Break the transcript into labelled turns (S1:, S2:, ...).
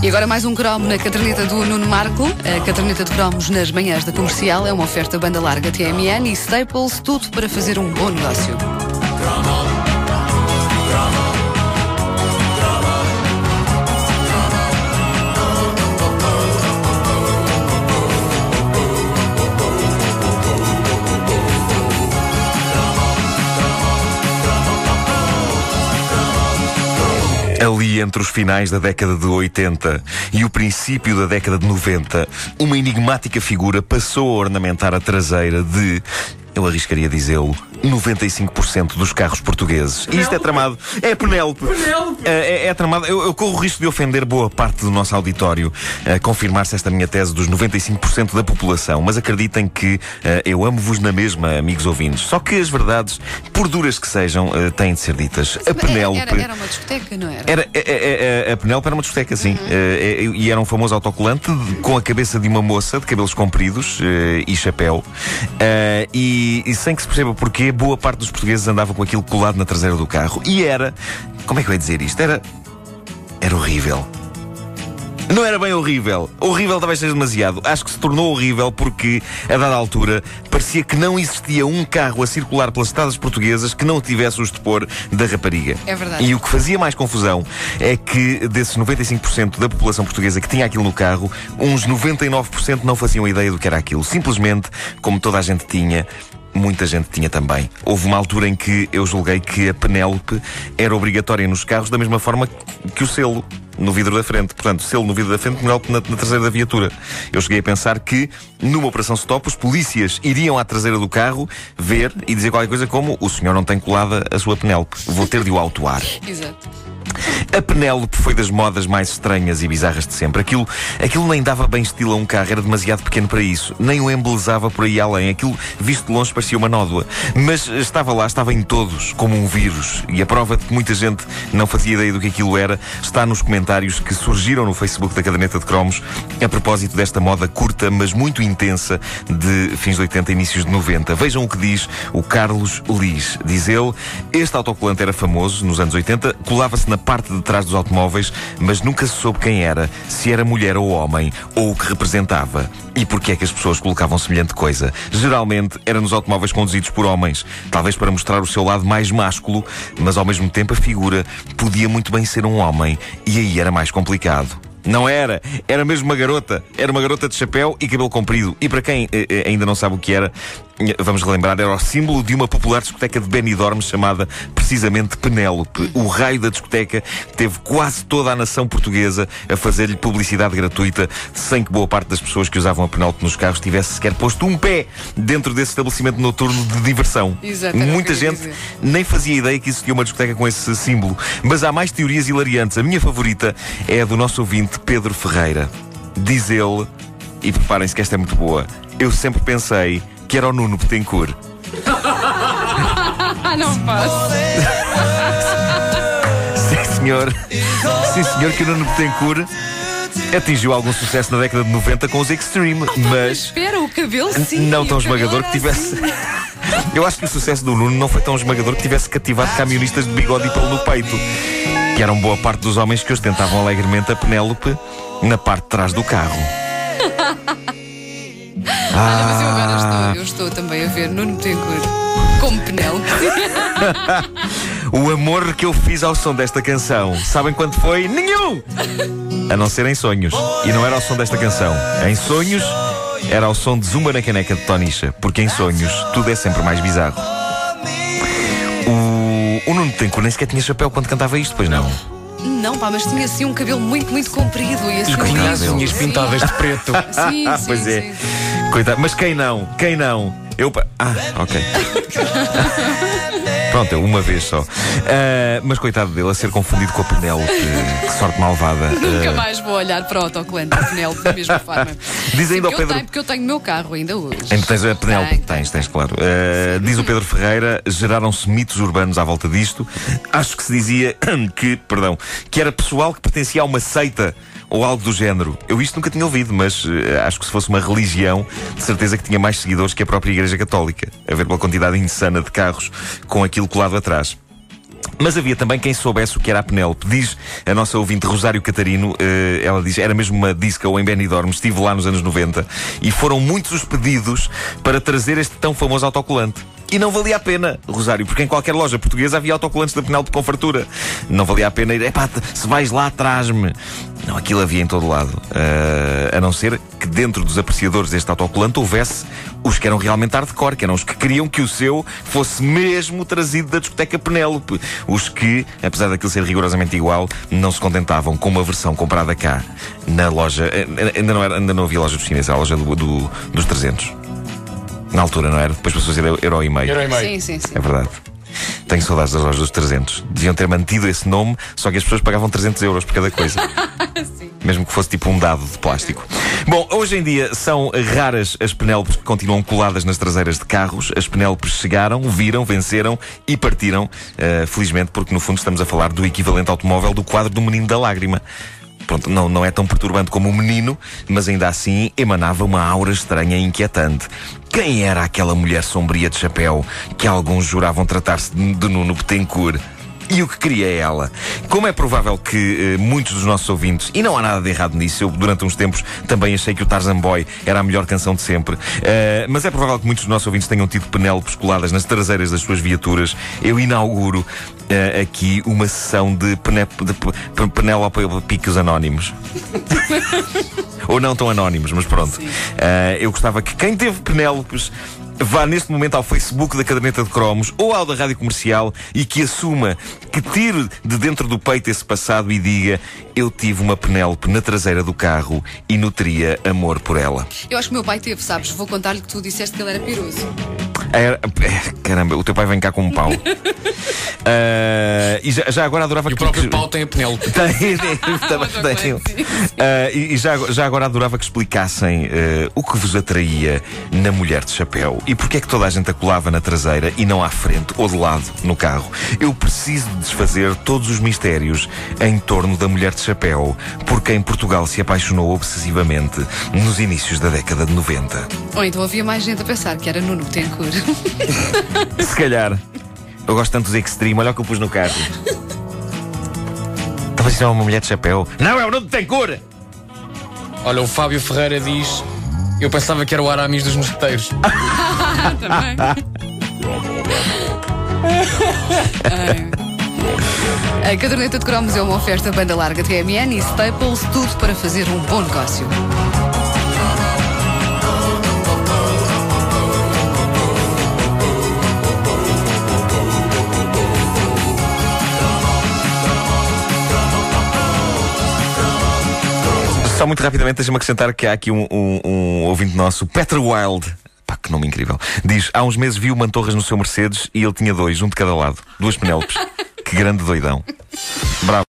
S1: E agora mais um cromo na caderneta do Nuno Marco. A caderneta de cromos nas manhãs da comercial é uma oferta banda larga TMN e Staples, tudo para fazer um bom negócio.
S2: Ali entre os finais da década de 80 e o princípio da década de 90, uma enigmática figura passou a ornamentar a traseira de, eu arriscaria dizê-lo, 95% dos carros portugueses. E isto é tramado. É Penélope.
S3: Penélope.
S2: É, é, é tramado. Eu, eu corro o risco de ofender boa parte do nosso auditório a confirmar-se esta minha tese dos 95% da população. Mas acreditem que eh, eu amo-vos na mesma, amigos ouvintes. Só que as verdades, por duras que sejam, eh, têm de ser ditas. A Penélope.
S1: Era, era uma discoteca, não era?
S2: Era, é, é, é, a Penélope era uma discoteca, sim. Eh, eh, e era um famoso autocolante de- com a cabeça de uma moça de cabelos compridos e chapéu. Eh, e, e sem que se perceba porquê, boa parte dos portugueses andava com aquilo colado na traseira do carro. E era. Como é que eu ia dizer isto? Era. Era horrível. Não era bem horrível. Horrível talvez seja demasiado. Acho que se tornou horrível porque, a dada altura, parecia que não existia um carro a circular pelas estradas portuguesas que não tivesse o estupor da rapariga.
S1: É verdade.
S2: E o que fazia mais confusão é que, desses 95% da população portuguesa que tinha aquilo no carro, uns 99% não faziam ideia do que era aquilo. Simplesmente, como toda a gente tinha, Muita gente tinha também. Houve uma altura em que eu julguei que a Penélope era obrigatória nos carros da mesma forma que o selo no vidro da frente. Portanto, selo no vidro da frente, Penélope na, na traseira da viatura. Eu cheguei a pensar que, numa operação stop, os polícias iriam à traseira do carro ver e dizer qualquer coisa como o senhor não tem colada a sua Penélope. Vou ter de o autuar.
S1: Exato.
S2: A Penélope foi das modas mais estranhas e bizarras de sempre. Aquilo, aquilo nem dava bem estilo a um carro, era demasiado pequeno para isso. Nem o embelezava por aí além. Aquilo, visto de longe, parecia uma nódoa. Mas estava lá, estava em todos, como um vírus. E a prova de que muita gente não fazia ideia do que aquilo era está nos comentários que surgiram no Facebook da Caderneta de Cromos a propósito desta moda curta, mas muito intensa de fins de 80 e inícios de 90. Vejam o que diz o Carlos Lis. Diz ele, este autocolante era famoso nos anos 80, colava-se na parte de trás dos automóveis, mas nunca se soube quem era, se era mulher ou homem, ou o que representava. E porquê é que as pessoas colocavam semelhante coisa? Geralmente era nos automóveis conduzidos por homens, talvez para mostrar o seu lado mais másculo, mas ao mesmo tempo a figura podia muito bem ser um homem, e aí era mais complicado. Não era, era mesmo uma garota. Era uma garota de chapéu e cabelo comprido. E para quem eh, eh, ainda não sabe o que era, vamos relembrar, era o símbolo de uma popular discoteca de Benidorm chamada precisamente Penélope. O raio da discoteca teve quase toda a nação portuguesa a fazer-lhe publicidade gratuita, sem que boa parte das pessoas que usavam a Penélope nos carros tivesse sequer posto um pé dentro desse estabelecimento noturno de diversão.
S1: Exato, que
S2: Muita gente
S1: dizer.
S2: nem fazia ideia que existia uma discoteca com esse símbolo. Mas há mais teorias hilariantes. A minha favorita é a do nosso ouvinte Pedro Ferreira. Diz ele, e preparem-se que esta é muito boa, eu sempre pensei que era o Nuno Betancourt.
S1: Ah, não posso.
S2: Sim, senhor. Sim, senhor, que o Nuno Betancourt atingiu algum sucesso na década de 90 com os Extreme,
S1: Mas
S2: mas
S1: espera, o cabelo sim.
S2: não
S1: o
S2: tão
S1: cabelo
S2: esmagador
S1: era
S2: que tivesse.
S1: assim.
S2: Eu acho que o sucesso do Nuno não foi tão esmagador que tivesse cativado camionistas de bigode e pelo no peito, que eram boa parte dos homens que ostentavam alegremente a Penélope na parte de trás do carro.
S1: Olha, mas eu agora eu estou também a ver Nuno Betancourt como Penélope.
S2: O amor que eu fiz ao som desta canção, sabem quanto foi? Nenhum! A não ser em sonhos. E não era ao som desta canção. Em sonhos, era ao som de Zumba na caneca de Tonicha, porque em sonhos tudo é sempre mais bizarro. O, o Nuno Tenco nem sequer tinha chapéu quando cantava isto, pois não?
S1: Não, pá, mas tinha assim um cabelo muito, muito comprido e assim
S3: Com
S1: liso.
S3: as unhas
S1: Sim.
S3: pintadas de preto.
S1: Sim, sim,
S2: pois é.
S1: sim.
S2: Coitado. Mas quem não? Quem não? Eu. Ah, ok. Pronto, eu uma vez só. Ah, mas coitado dele a ser confundido com a Penélope. Que sorte malvada.
S1: Nunca
S2: Ah,
S1: mais vou olhar para o autocolante da Penélope da mesma forma.
S2: Diz ainda ao
S1: Porque eu
S2: Pedro-
S1: tenho, porque eu tenho o meu carro ainda hoje.
S2: Ainda tens a Penélope?
S1: Tenho,
S2: Tens, tens, claro. Uh, diz o Pedro Ferreira, geraram-se mitos urbanos à volta disto. Acho que se dizia que, perdão, que era pessoal que pertencia a uma seita ou algo do género. Eu isto nunca tinha ouvido, mas eh, acho que se fosse uma religião, de certeza que tinha mais seguidores que a própria Igreja Católica. A ver pela quantidade insana de carros com aquilo colado atrás. Mas havia também quem soubesse o que era a Penélope. Diz a nossa ouvinte Rosário Catarino, uh, ela diz, era mesmo uma disco em Benidorm, estive lá nos anos 90 e foram muitos os pedidos para trazer este tão famoso autocolante. E não valia a pena, Rosário, porque em qualquer loja portuguesa havia autocolantes da Penélope com fartura. Não valia a pena ir, epá, se vais lá, traz-me. Não, aquilo havia em todo lado. Uh, a não ser que dentro dos apreciadores deste autocolante houvesse os que eram realmente hardcore, que eram os que queriam que o seu fosse mesmo trazido da discoteca Penélope. Os que, apesar daquilo ser rigorosamente igual, não se contentavam com uma versão comprada cá, na loja. Eh, ainda não, era, ainda não havia loja dos chineses, a loja do, do, dos 300. Na altura, não era? Depois passou a ser euro e meio.
S3: Euro e meio.
S1: Sim, sim, sim.
S2: É verdade. Tenho saudades das lojas dos 300. Deviam ter mantido esse nome, só que as pessoas pagavam 300 euros por cada coisa. Mesmo que fosse tipo um dado de plástico. Bom, hoje em dia são raras as Penélopes que continuam coladas nas traseiras de carros. As Penélopes chegaram, viram, venceram e partiram. Uh, felizmente, porque no fundo estamos a falar do equivalente automóvel do quadro do Menino da Lágrima. Pronto, não, não é tão perturbante como o menino, mas ainda assim emanava uma aura estranha e inquietante. Quem era aquela mulher sombria de chapéu que alguns juravam tratar-se de, Nuno Betancourt? E o que queria ela? Como é provável que eh, muitos dos nossos ouvintes, e não há nada de errado nisso, eu durante uns tempos também achei que o Tarzan Boy era a melhor canção de sempre, uh, mas é provável que muitos dos nossos ouvintes tenham tido penélopes coladas nas traseiras das suas viaturas. Eu inauguro uh, aqui uma sessão de, de Penélope Picos Anónimos. Ou não tão anónimos, mas pronto. Uh, eu gostava que quem teve Penélopes vá neste momento ao Facebook da Caderneta de Cromos ou ao da Rádio Comercial e que assuma, que tire de dentro do peito esse passado e diga: Eu tive uma Penélope na traseira do carro e nutria amor por ela.
S1: Eu acho que meu pai teve, sabes? Vou contar-lhe que tu disseste que ele era piroso.
S2: Era, é, caramba, o teu pai vem cá com um pau. uh, e já, já, agora adorava
S3: e que. O próprio que, pau tem a Penélope.
S2: Tem, tem, tem, tem. Uh, e, e já, já agora adorava que explicassem uh, o que vos atraía na mulher de chapéu e porque é que toda a gente a colava na traseira e não à frente ou de lado no carro. Eu preciso desfazer todos os mistérios em torno da mulher de chapéu, porque em Portugal se apaixonou obsessivamente nos inícios da década de 90.
S1: Ou então havia mais gente a pensar que era Nuno Betancourt.
S2: Se calhar. Eu gosto tanto dos Extreme, olha o que eu pus no carro. Talvez seja uma mulher de chapéu. Não, é o Nuno Betancourt!
S3: Olha, o Fábio Ferreira diz: Eu pensava que era o Aramis dos mosqueteiros.
S1: Também. A caderneta de cromos é uma oferta banda larga TMN e Staples, tudo para fazer um bom negócio.
S2: Só muito rapidamente, deixa-me acrescentar que há aqui um, um, um ouvinte nosso, Peter Wild. Pá, que nome incrível. Diz: há uns meses viu Mantorras no seu Mercedes e ele tinha dois, um de cada lado. Duas Penélopes. que grande doidão. Bravo.